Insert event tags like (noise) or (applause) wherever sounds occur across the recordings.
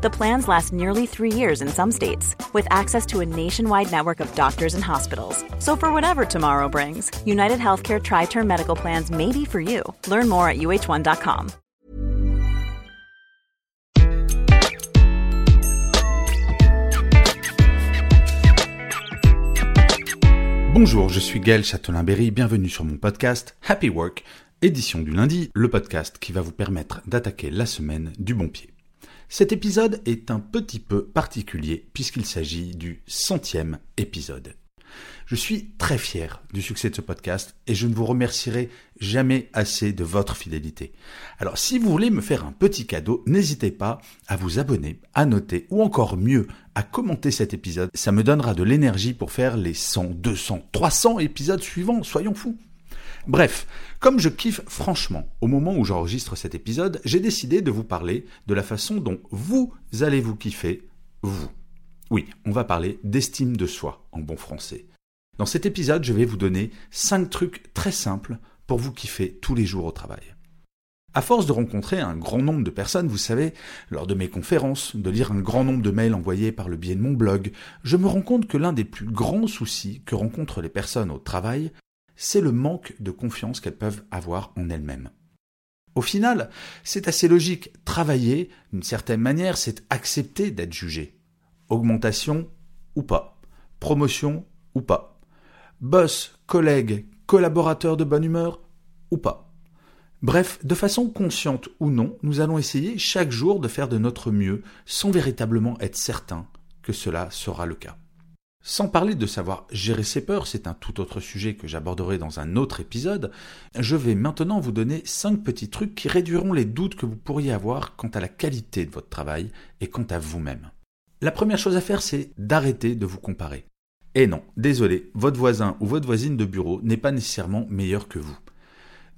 The plans last nearly three years in some states, with access to a nationwide network of doctors and hospitals. So, for whatever tomorrow brings, United Healthcare Tri Term Medical Plans may be for you. Learn more at uh1.com. Bonjour, je suis Gaël Châtelain-Berry, bienvenue sur mon podcast Happy Work, édition du lundi, le podcast qui va vous permettre d'attaquer la semaine du bon pied. Cet épisode est un petit peu particulier puisqu'il s'agit du centième épisode. Je suis très fier du succès de ce podcast et je ne vous remercierai jamais assez de votre fidélité. Alors si vous voulez me faire un petit cadeau, n'hésitez pas à vous abonner, à noter ou encore mieux à commenter cet épisode. Ça me donnera de l'énergie pour faire les 100, 200, 300 épisodes suivants, soyons fous. Bref, comme je kiffe franchement au moment où j'enregistre cet épisode, j'ai décidé de vous parler de la façon dont vous allez vous kiffer, vous. Oui, on va parler d'estime de soi en bon français. Dans cet épisode, je vais vous donner 5 trucs très simples pour vous kiffer tous les jours au travail. À force de rencontrer un grand nombre de personnes, vous savez, lors de mes conférences, de lire un grand nombre de mails envoyés par le biais de mon blog, je me rends compte que l'un des plus grands soucis que rencontrent les personnes au travail, c'est le manque de confiance qu'elles peuvent avoir en elles-mêmes. Au final, c'est assez logique. Travailler, d'une certaine manière, c'est accepter d'être jugé. Augmentation ou pas. Promotion ou pas boss, collègue, collaborateur de bonne humeur ou pas. Bref, de façon consciente ou non, nous allons essayer chaque jour de faire de notre mieux sans véritablement être certain que cela sera le cas. Sans parler de savoir gérer ses peurs, c'est un tout autre sujet que j'aborderai dans un autre épisode, je vais maintenant vous donner cinq petits trucs qui réduiront les doutes que vous pourriez avoir quant à la qualité de votre travail et quant à vous-même. La première chose à faire, c'est d'arrêter de vous comparer. Et non, désolé, votre voisin ou votre voisine de bureau n'est pas nécessairement meilleur que vous.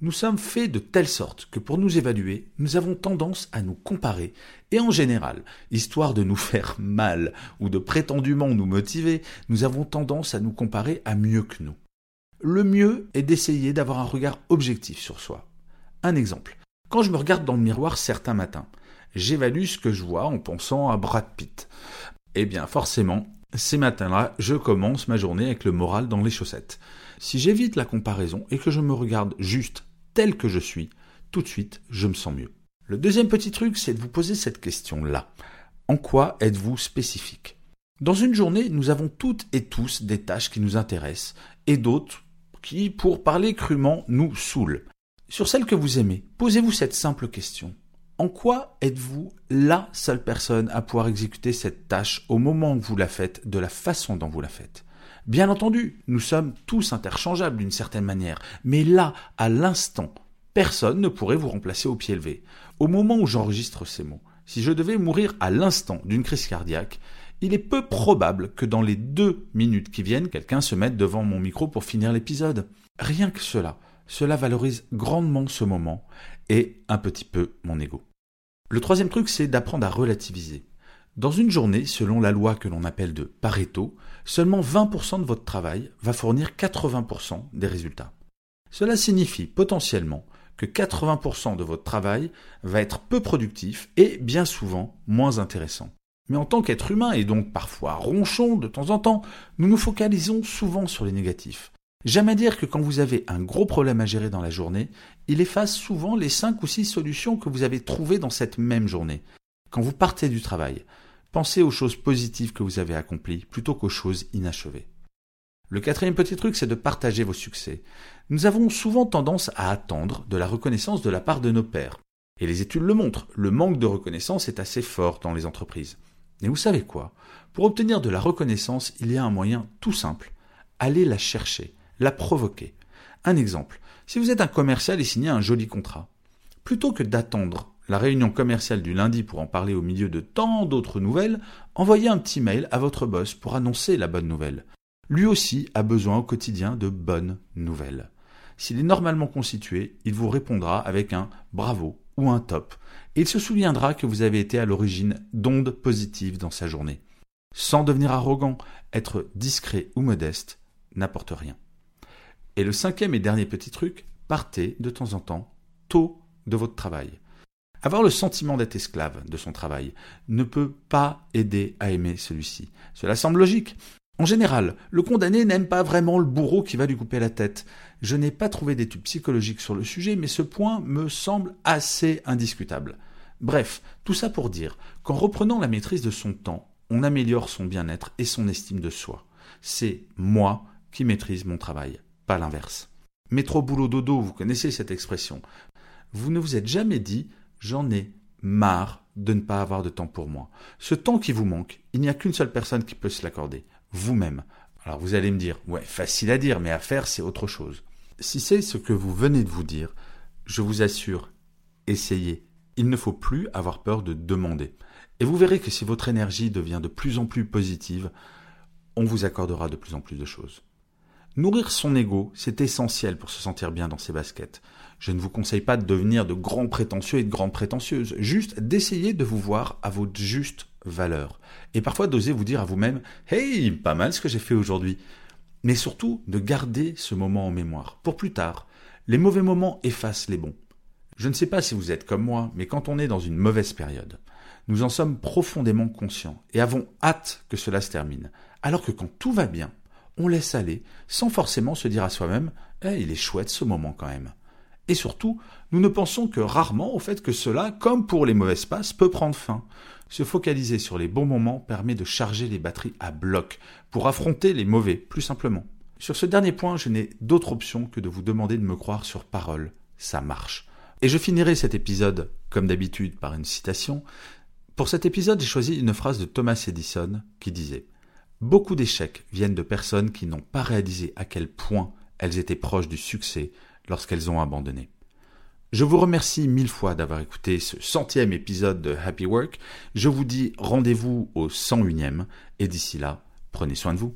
Nous sommes faits de telle sorte que pour nous évaluer, nous avons tendance à nous comparer, et en général, histoire de nous (laughs) faire mal ou de prétendument nous motiver, nous avons tendance à nous comparer à mieux que nous. Le mieux est d'essayer d'avoir un regard objectif sur soi. Un exemple. Quand je me regarde dans le miroir certains matins, j'évalue ce que je vois en pensant à Brad Pitt. Eh bien, forcément, ces matins-là, je commence ma journée avec le moral dans les chaussettes. Si j'évite la comparaison et que je me regarde juste tel que je suis, tout de suite, je me sens mieux. Le deuxième petit truc, c'est de vous poser cette question-là. En quoi êtes-vous spécifique? Dans une journée, nous avons toutes et tous des tâches qui nous intéressent et d'autres qui, pour parler crûment, nous saoulent. Sur celles que vous aimez, posez-vous cette simple question. En quoi êtes-vous la seule personne à pouvoir exécuter cette tâche au moment où vous la faites, de la façon dont vous la faites? Bien entendu, nous sommes tous interchangeables d'une certaine manière, mais là, à l'instant, personne ne pourrait vous remplacer au pied levé. Au moment où j'enregistre ces mots, si je devais mourir à l'instant d'une crise cardiaque, il est peu probable que dans les deux minutes qui viennent, quelqu'un se mette devant mon micro pour finir l'épisode. Rien que cela, cela valorise grandement ce moment et un petit peu mon ego. Le troisième truc, c'est d'apprendre à relativiser. Dans une journée, selon la loi que l'on appelle de Pareto, seulement 20% de votre travail va fournir 80% des résultats. Cela signifie potentiellement que 80% de votre travail va être peu productif et bien souvent moins intéressant. Mais en tant qu'être humain et donc parfois ronchon de temps en temps, nous nous focalisons souvent sur les négatifs. Jamais dire que quand vous avez un gros problème à gérer dans la journée, il efface souvent les 5 ou 6 solutions que vous avez trouvées dans cette même journée. Quand vous partez du travail, pensez aux choses positives que vous avez accomplies plutôt qu'aux choses inachevées. Le quatrième petit truc, c'est de partager vos succès. Nous avons souvent tendance à attendre de la reconnaissance de la part de nos pairs. Et les études le montrent, le manque de reconnaissance est assez fort dans les entreprises. Mais vous savez quoi? Pour obtenir de la reconnaissance, il y a un moyen tout simple. Allez la chercher la provoquer. Un exemple, si vous êtes un commercial et signez un joli contrat, plutôt que d'attendre la réunion commerciale du lundi pour en parler au milieu de tant d'autres nouvelles, envoyez un petit mail à votre boss pour annoncer la bonne nouvelle. Lui aussi a besoin au quotidien de bonnes nouvelles. S'il est normalement constitué, il vous répondra avec un bravo ou un top, et il se souviendra que vous avez été à l'origine d'ondes positives dans sa journée. Sans devenir arrogant, être discret ou modeste n'apporte rien. Et le cinquième et dernier petit truc, partez de temps en temps tôt de votre travail. Avoir le sentiment d'être esclave de son travail ne peut pas aider à aimer celui-ci. Cela semble logique. En général, le condamné n'aime pas vraiment le bourreau qui va lui couper la tête. Je n'ai pas trouvé d'études psychologiques sur le sujet, mais ce point me semble assez indiscutable. Bref, tout ça pour dire qu'en reprenant la maîtrise de son temps, on améliore son bien-être et son estime de soi. C'est moi qui maîtrise mon travail, pas l'inverse. Métro boulot dodo, vous connaissez cette expression. Vous ne vous êtes jamais dit j'en ai marre de ne pas avoir de temps pour moi. Ce temps qui vous manque, il n'y a qu'une seule personne qui peut se l'accorder, vous-même. Alors vous allez me dire, ouais, facile à dire, mais à faire, c'est autre chose. Si c'est ce que vous venez de vous dire, je vous assure, essayez. Il ne faut plus avoir peur de demander. Et vous verrez que si votre énergie devient de plus en plus positive, on vous accordera de plus en plus de choses. Nourrir son ego, c'est essentiel pour se sentir bien dans ses baskets. Je ne vous conseille pas de devenir de grands prétentieux et de grandes prétentieuses, juste d'essayer de vous voir à votre juste valeur. Et parfois d'oser vous dire à vous-même Hey, pas mal ce que j'ai fait aujourd'hui. Mais surtout de garder ce moment en mémoire. Pour plus tard, les mauvais moments effacent les bons. Je ne sais pas si vous êtes comme moi, mais quand on est dans une mauvaise période, nous en sommes profondément conscients et avons hâte que cela se termine. Alors que quand tout va bien, on laisse aller, sans forcément se dire à soi-même eh, il est chouette ce moment quand même. Et surtout, nous ne pensons que rarement au fait que cela, comme pour les mauvaises passes, peut prendre fin. Se focaliser sur les bons moments permet de charger les batteries à bloc pour affronter les mauvais, plus simplement. Sur ce dernier point, je n'ai d'autre option que de vous demander de me croire sur parole. Ça marche. Et je finirai cet épisode, comme d'habitude, par une citation. Pour cet épisode, j'ai choisi une phrase de Thomas Edison qui disait Beaucoup d'échecs viennent de personnes qui n'ont pas réalisé à quel point elles étaient proches du succès lorsqu'elles ont abandonné. Je vous remercie mille fois d'avoir écouté ce centième épisode de Happy Work. Je vous dis rendez-vous au 101e et d'ici là, prenez soin de vous.